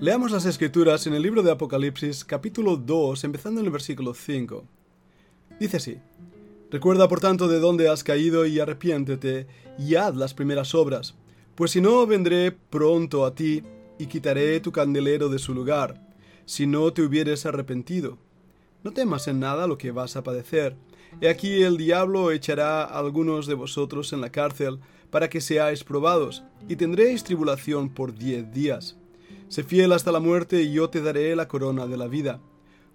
Leamos las escrituras en el libro de Apocalipsis capítulo 2, empezando en el versículo 5. Dice así, Recuerda por tanto de dónde has caído y arrepiéntete y haz las primeras obras, pues si no vendré pronto a ti y quitaré tu candelero de su lugar, si no te hubieres arrepentido. No temas en nada lo que vas a padecer. He aquí el diablo echará a algunos de vosotros en la cárcel para que seáis probados, y tendréis tribulación por diez días. Sé fiel hasta la muerte y yo te daré la corona de la vida.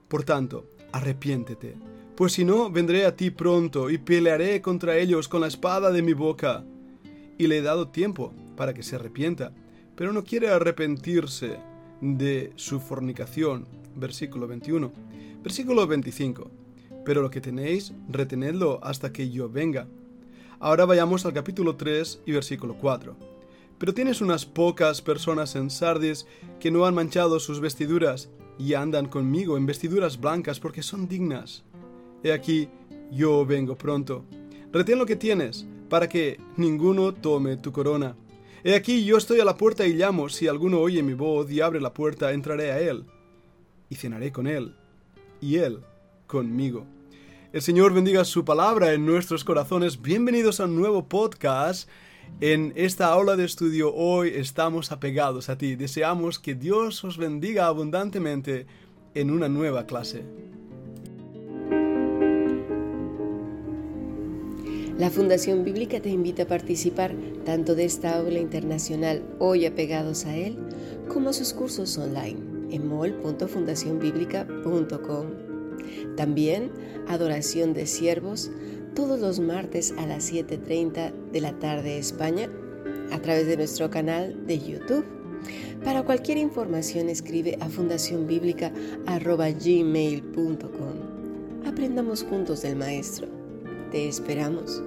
Por tanto, arrepiéntete, pues si no, vendré a ti pronto y pelearé contra ellos con la espada de mi boca. Y le he dado tiempo para que se arrepienta, pero no quiere arrepentirse de su fornicación. Versículo 21. Versículo 25. Pero lo que tenéis, retenedlo hasta que yo venga. Ahora vayamos al capítulo 3 y versículo 4. Pero tienes unas pocas personas en Sardis que no han manchado sus vestiduras y andan conmigo en vestiduras blancas porque son dignas. He aquí, yo vengo pronto. Retén lo que tienes, para que ninguno tome tu corona. He aquí, yo estoy a la puerta y llamo. Si alguno oye mi voz y abre la puerta, entraré a él y cenaré con él, y él conmigo. El Señor bendiga su palabra en nuestros corazones. Bienvenidos a un nuevo podcast en esta aula de estudio hoy estamos apegados a ti. Deseamos que Dios os bendiga abundantemente en una nueva clase. La Fundación Bíblica te invita a participar tanto de esta aula internacional hoy apegados a él como a sus cursos online en mol.fundacionbiblica.com. También adoración de siervos todos los martes a las 7.30 de la tarde España a través de nuestro canal de YouTube. Para cualquier información escribe a fundacionbiblica.gmail.com. Aprendamos juntos del Maestro. Te esperamos.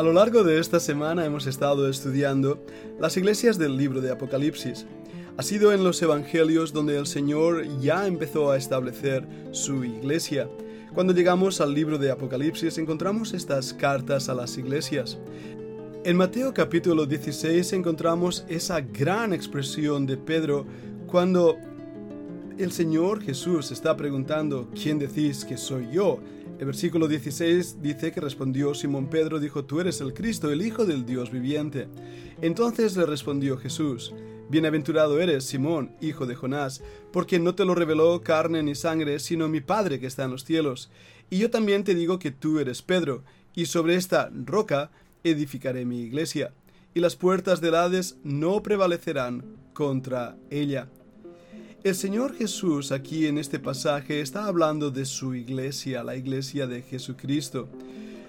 A lo largo de esta semana hemos estado estudiando las iglesias del libro de Apocalipsis. Ha sido en los Evangelios donde el Señor ya empezó a establecer su iglesia. Cuando llegamos al libro de Apocalipsis encontramos estas cartas a las iglesias. En Mateo capítulo 16 encontramos esa gran expresión de Pedro cuando el Señor Jesús está preguntando, ¿quién decís que soy yo? El versículo 16 dice que respondió Simón Pedro, dijo, tú eres el Cristo, el Hijo del Dios viviente. Entonces le respondió Jesús, Bienaventurado eres, Simón, hijo de Jonás, porque no te lo reveló carne ni sangre, sino mi Padre que está en los cielos. Y yo también te digo que tú eres Pedro, y sobre esta roca edificaré mi iglesia, y las puertas del Hades no prevalecerán contra ella. El Señor Jesús aquí en este pasaje está hablando de su iglesia, la iglesia de Jesucristo.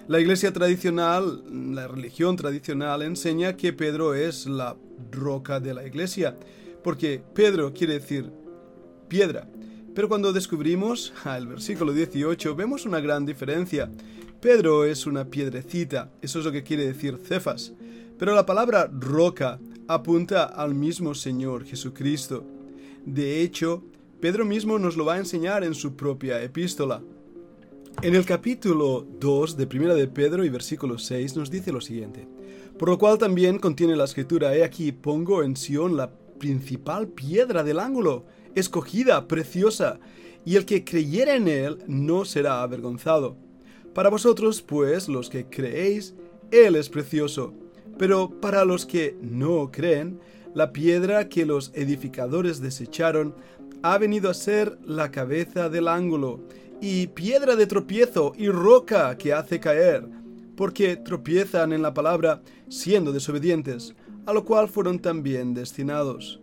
La iglesia tradicional, la religión tradicional enseña que Pedro es la roca de la iglesia, porque Pedro quiere decir piedra. Pero cuando descubrimos el versículo 18 vemos una gran diferencia. Pedro es una piedrecita, eso es lo que quiere decir Cefas. Pero la palabra roca apunta al mismo Señor Jesucristo. De hecho, Pedro mismo nos lo va a enseñar en su propia epístola. En el capítulo 2 de Primera de Pedro y versículo 6 nos dice lo siguiente. Por lo cual también contiene la escritura, he aquí pongo en Sión la principal piedra del ángulo, escogida, preciosa, y el que creyere en él no será avergonzado. Para vosotros, pues, los que creéis, él es precioso, pero para los que no creen, la piedra que los edificadores desecharon ha venido a ser la cabeza del ángulo, y piedra de tropiezo y roca que hace caer, porque tropiezan en la palabra siendo desobedientes, a lo cual fueron también destinados.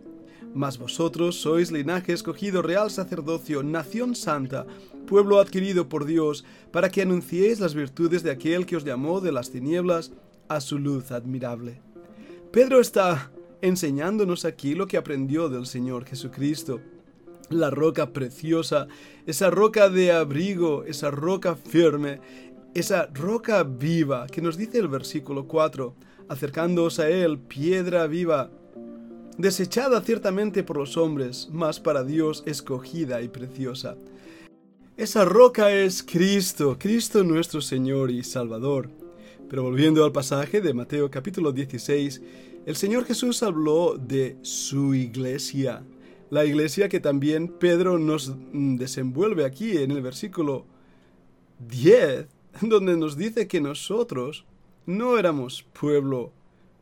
Mas vosotros sois linaje escogido, real sacerdocio, nación santa, pueblo adquirido por Dios, para que anunciéis las virtudes de aquel que os llamó de las tinieblas a su luz admirable. Pedro está enseñándonos aquí lo que aprendió del Señor Jesucristo. La roca preciosa, esa roca de abrigo, esa roca firme, esa roca viva que nos dice el versículo 4, acercándoos a él, piedra viva, desechada ciertamente por los hombres, mas para Dios escogida y preciosa. Esa roca es Cristo, Cristo nuestro Señor y Salvador. Pero volviendo al pasaje de Mateo capítulo 16, el Señor Jesús habló de su iglesia, la iglesia que también Pedro nos desenvuelve aquí en el versículo 10, donde nos dice que nosotros no éramos pueblo,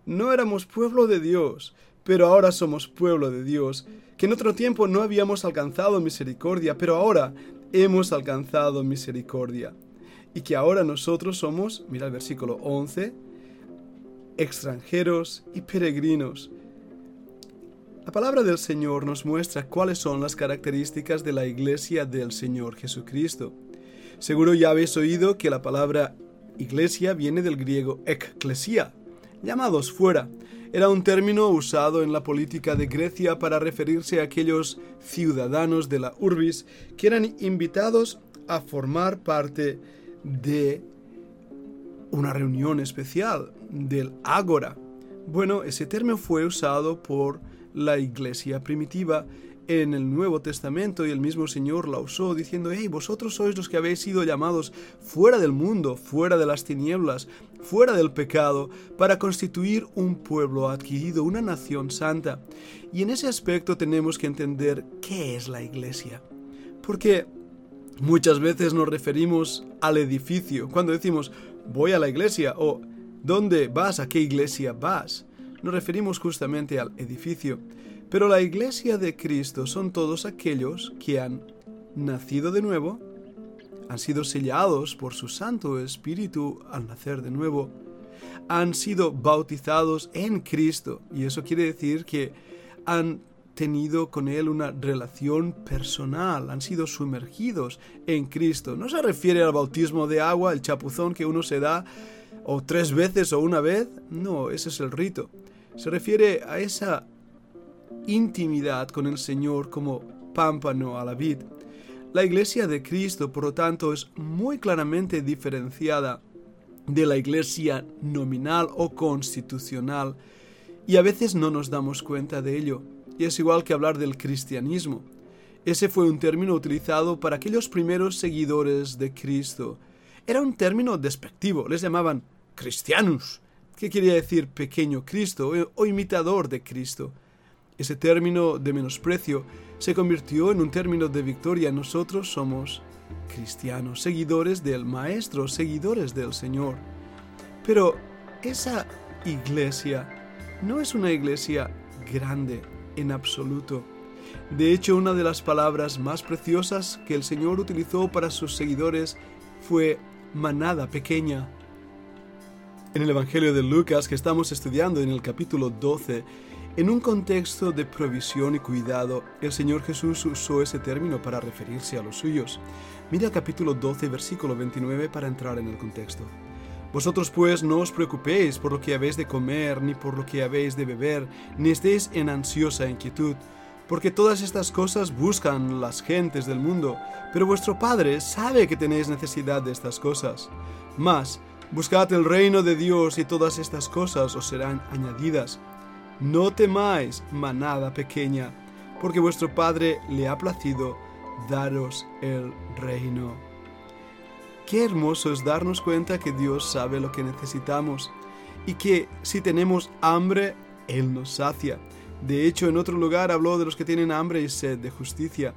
no éramos pueblo de Dios, pero ahora somos pueblo de Dios, que en otro tiempo no habíamos alcanzado misericordia, pero ahora hemos alcanzado misericordia. Y que ahora nosotros somos, mira el versículo 11, extranjeros y peregrinos. La palabra del Señor nos muestra cuáles son las características de la iglesia del Señor Jesucristo. Seguro ya habéis oído que la palabra iglesia viene del griego ekklesia, llamados fuera. Era un término usado en la política de Grecia para referirse a aquellos ciudadanos de la urbis que eran invitados a formar parte de una reunión especial del ágora. Bueno, ese término fue usado por la iglesia primitiva en el Nuevo Testamento y el mismo Señor la usó diciendo, hey, vosotros sois los que habéis sido llamados fuera del mundo, fuera de las tinieblas, fuera del pecado, para constituir un pueblo adquirido, una nación santa. Y en ese aspecto tenemos que entender qué es la iglesia. Porque muchas veces nos referimos al edificio. Cuando decimos, voy a la iglesia o ¿dónde vas? ¿A qué iglesia vas? Nos referimos justamente al edificio. Pero la iglesia de Cristo son todos aquellos que han nacido de nuevo, han sido sellados por su Santo Espíritu al nacer de nuevo, han sido bautizados en Cristo, y eso quiere decir que han tenido con Él una relación personal, han sido sumergidos en Cristo. No se refiere al bautismo de agua, el chapuzón que uno se da o tres veces o una vez, no, ese es el rito. Se refiere a esa intimidad con el Señor como pámpano a la vid. La iglesia de Cristo, por lo tanto, es muy claramente diferenciada de la iglesia nominal o constitucional y a veces no nos damos cuenta de ello. Y es igual que hablar del cristianismo. Ese fue un término utilizado para aquellos primeros seguidores de Cristo. Era un término despectivo, les llamaban cristianos, que quería decir pequeño Cristo o imitador de Cristo. Ese término de menosprecio se convirtió en un término de victoria. Nosotros somos cristianos, seguidores del Maestro, seguidores del Señor. Pero esa iglesia no es una iglesia grande en absoluto. De hecho, una de las palabras más preciosas que el Señor utilizó para sus seguidores fue manada pequeña. En el Evangelio de Lucas que estamos estudiando en el capítulo 12, en un contexto de provisión y cuidado, el Señor Jesús usó ese término para referirse a los suyos. Mira capítulo 12, versículo 29 para entrar en el contexto. Vosotros pues no os preocupéis por lo que habéis de comer, ni por lo que habéis de beber, ni estéis en ansiosa inquietud, porque todas estas cosas buscan las gentes del mundo, pero vuestro Padre sabe que tenéis necesidad de estas cosas. Mas, buscad el reino de Dios y todas estas cosas os serán añadidas. No temáis, manada pequeña, porque vuestro Padre le ha placido daros el reino. Qué hermoso es darnos cuenta que Dios sabe lo que necesitamos y que si tenemos hambre, Él nos sacia. De hecho, en otro lugar habló de los que tienen hambre y sed de justicia.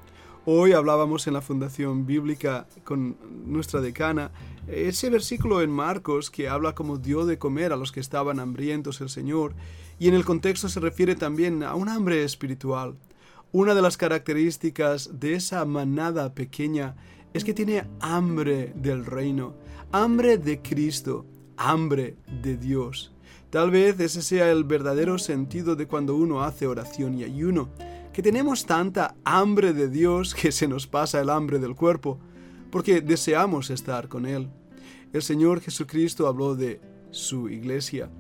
Hoy hablábamos en la Fundación Bíblica con nuestra decana ese versículo en Marcos que habla como dio de comer a los que estaban hambrientos el Señor y en el contexto se refiere también a un hambre espiritual. Una de las características de esa manada pequeña es que tiene hambre del reino, hambre de Cristo, hambre de Dios. Tal vez ese sea el verdadero sentido de cuando uno hace oración y ayuno, que tenemos tanta hambre de Dios que se nos pasa el hambre del cuerpo, porque deseamos estar con Él. El Señor Jesucristo habló de su iglesia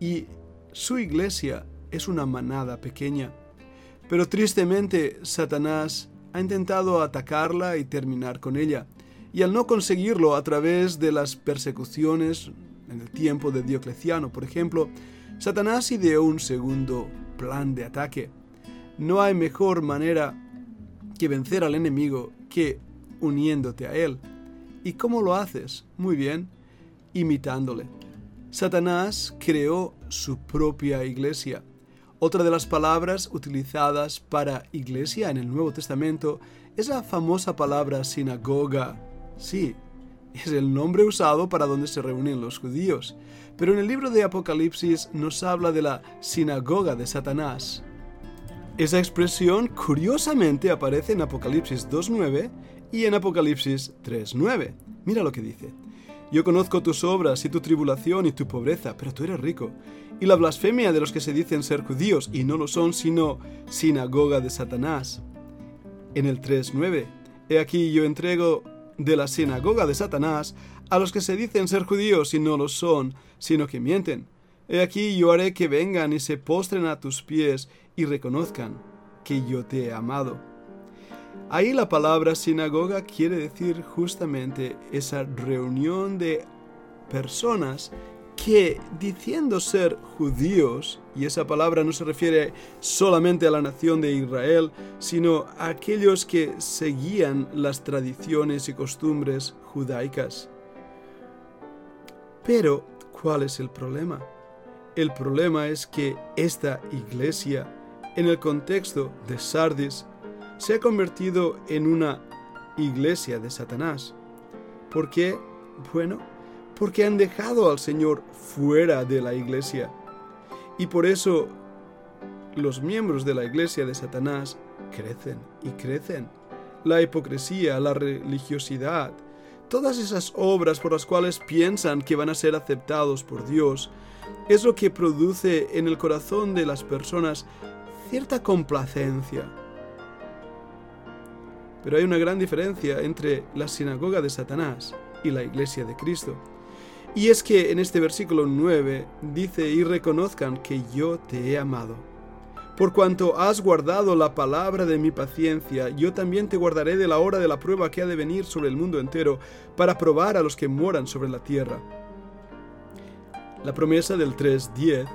y su iglesia es una manada pequeña, pero tristemente Satanás ha intentado atacarla y terminar con ella, y al no conseguirlo a través de las persecuciones en el tiempo de Diocleciano, por ejemplo, Satanás ideó un segundo plan de ataque. No hay mejor manera que vencer al enemigo que uniéndote a Él. ¿Y cómo lo haces? Muy bien, imitándole. Satanás creó su propia iglesia. Otra de las palabras utilizadas para iglesia en el Nuevo Testamento es la famosa palabra sinagoga. Sí, es el nombre usado para donde se reúnen los judíos. Pero en el libro de Apocalipsis nos habla de la sinagoga de Satanás. Esa expresión curiosamente aparece en Apocalipsis 2.9 y en Apocalipsis 3.9. Mira lo que dice. Yo conozco tus obras y tu tribulación y tu pobreza, pero tú eres rico. Y la blasfemia de los que se dicen ser judíos y no lo son, sino sinagoga de Satanás. En el 3.9, he aquí yo entrego de la sinagoga de Satanás a los que se dicen ser judíos y no lo son, sino que mienten. He aquí yo haré que vengan y se postren a tus pies y reconozcan que yo te he amado. Ahí la palabra sinagoga quiere decir justamente esa reunión de personas que diciendo ser judíos, y esa palabra no se refiere solamente a la nación de Israel, sino a aquellos que seguían las tradiciones y costumbres judaicas. Pero, ¿cuál es el problema? El problema es que esta iglesia, en el contexto de Sardis, se ha convertido en una iglesia de Satanás. ¿Por qué? Bueno, porque han dejado al Señor fuera de la iglesia. Y por eso los miembros de la iglesia de Satanás crecen y crecen. La hipocresía, la religiosidad, todas esas obras por las cuales piensan que van a ser aceptados por Dios, es lo que produce en el corazón de las personas cierta complacencia. Pero hay una gran diferencia entre la sinagoga de Satanás y la iglesia de Cristo. Y es que en este versículo 9 dice, y reconozcan que yo te he amado. Por cuanto has guardado la palabra de mi paciencia, yo también te guardaré de la hora de la prueba que ha de venir sobre el mundo entero, para probar a los que moran sobre la tierra. La promesa del 3.10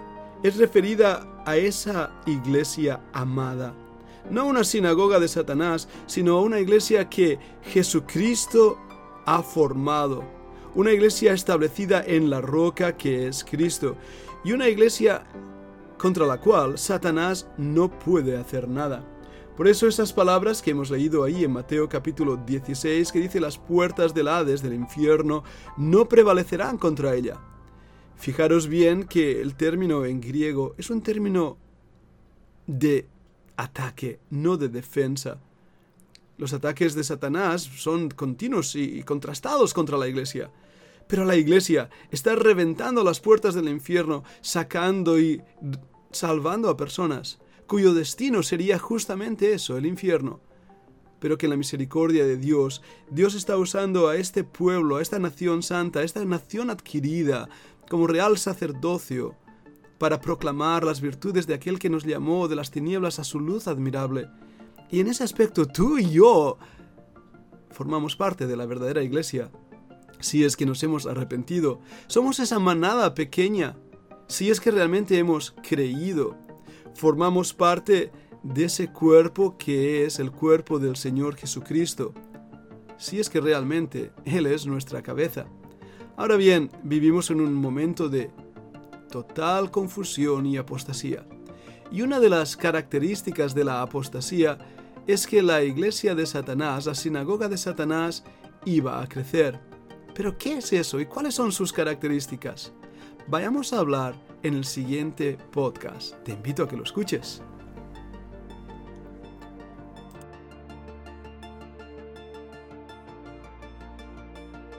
es referida a esa iglesia amada, no a una sinagoga de Satanás, sino a una iglesia que Jesucristo ha formado una iglesia establecida en la roca que es Cristo, y una iglesia contra la cual Satanás no puede hacer nada. Por eso esas palabras que hemos leído ahí en Mateo capítulo 16, que dice las puertas del Hades del infierno no prevalecerán contra ella. Fijaros bien que el término en griego es un término de ataque, no de defensa. Los ataques de Satanás son continuos y contrastados contra la iglesia. Pero la iglesia está reventando las puertas del infierno, sacando y salvando a personas, cuyo destino sería justamente eso, el infierno. Pero que en la misericordia de Dios, Dios está usando a este pueblo, a esta nación santa, a esta nación adquirida, como real sacerdocio, para proclamar las virtudes de aquel que nos llamó de las tinieblas a su luz admirable. Y en ese aspecto tú y yo formamos parte de la verdadera iglesia si es que nos hemos arrepentido. Somos esa manada pequeña. Si es que realmente hemos creído. Formamos parte de ese cuerpo que es el cuerpo del Señor Jesucristo. Si es que realmente Él es nuestra cabeza. Ahora bien, vivimos en un momento de total confusión y apostasía. Y una de las características de la apostasía es que la iglesia de Satanás, la sinagoga de Satanás, iba a crecer. Pero ¿qué es eso y cuáles son sus características? Vayamos a hablar en el siguiente podcast. Te invito a que lo escuches.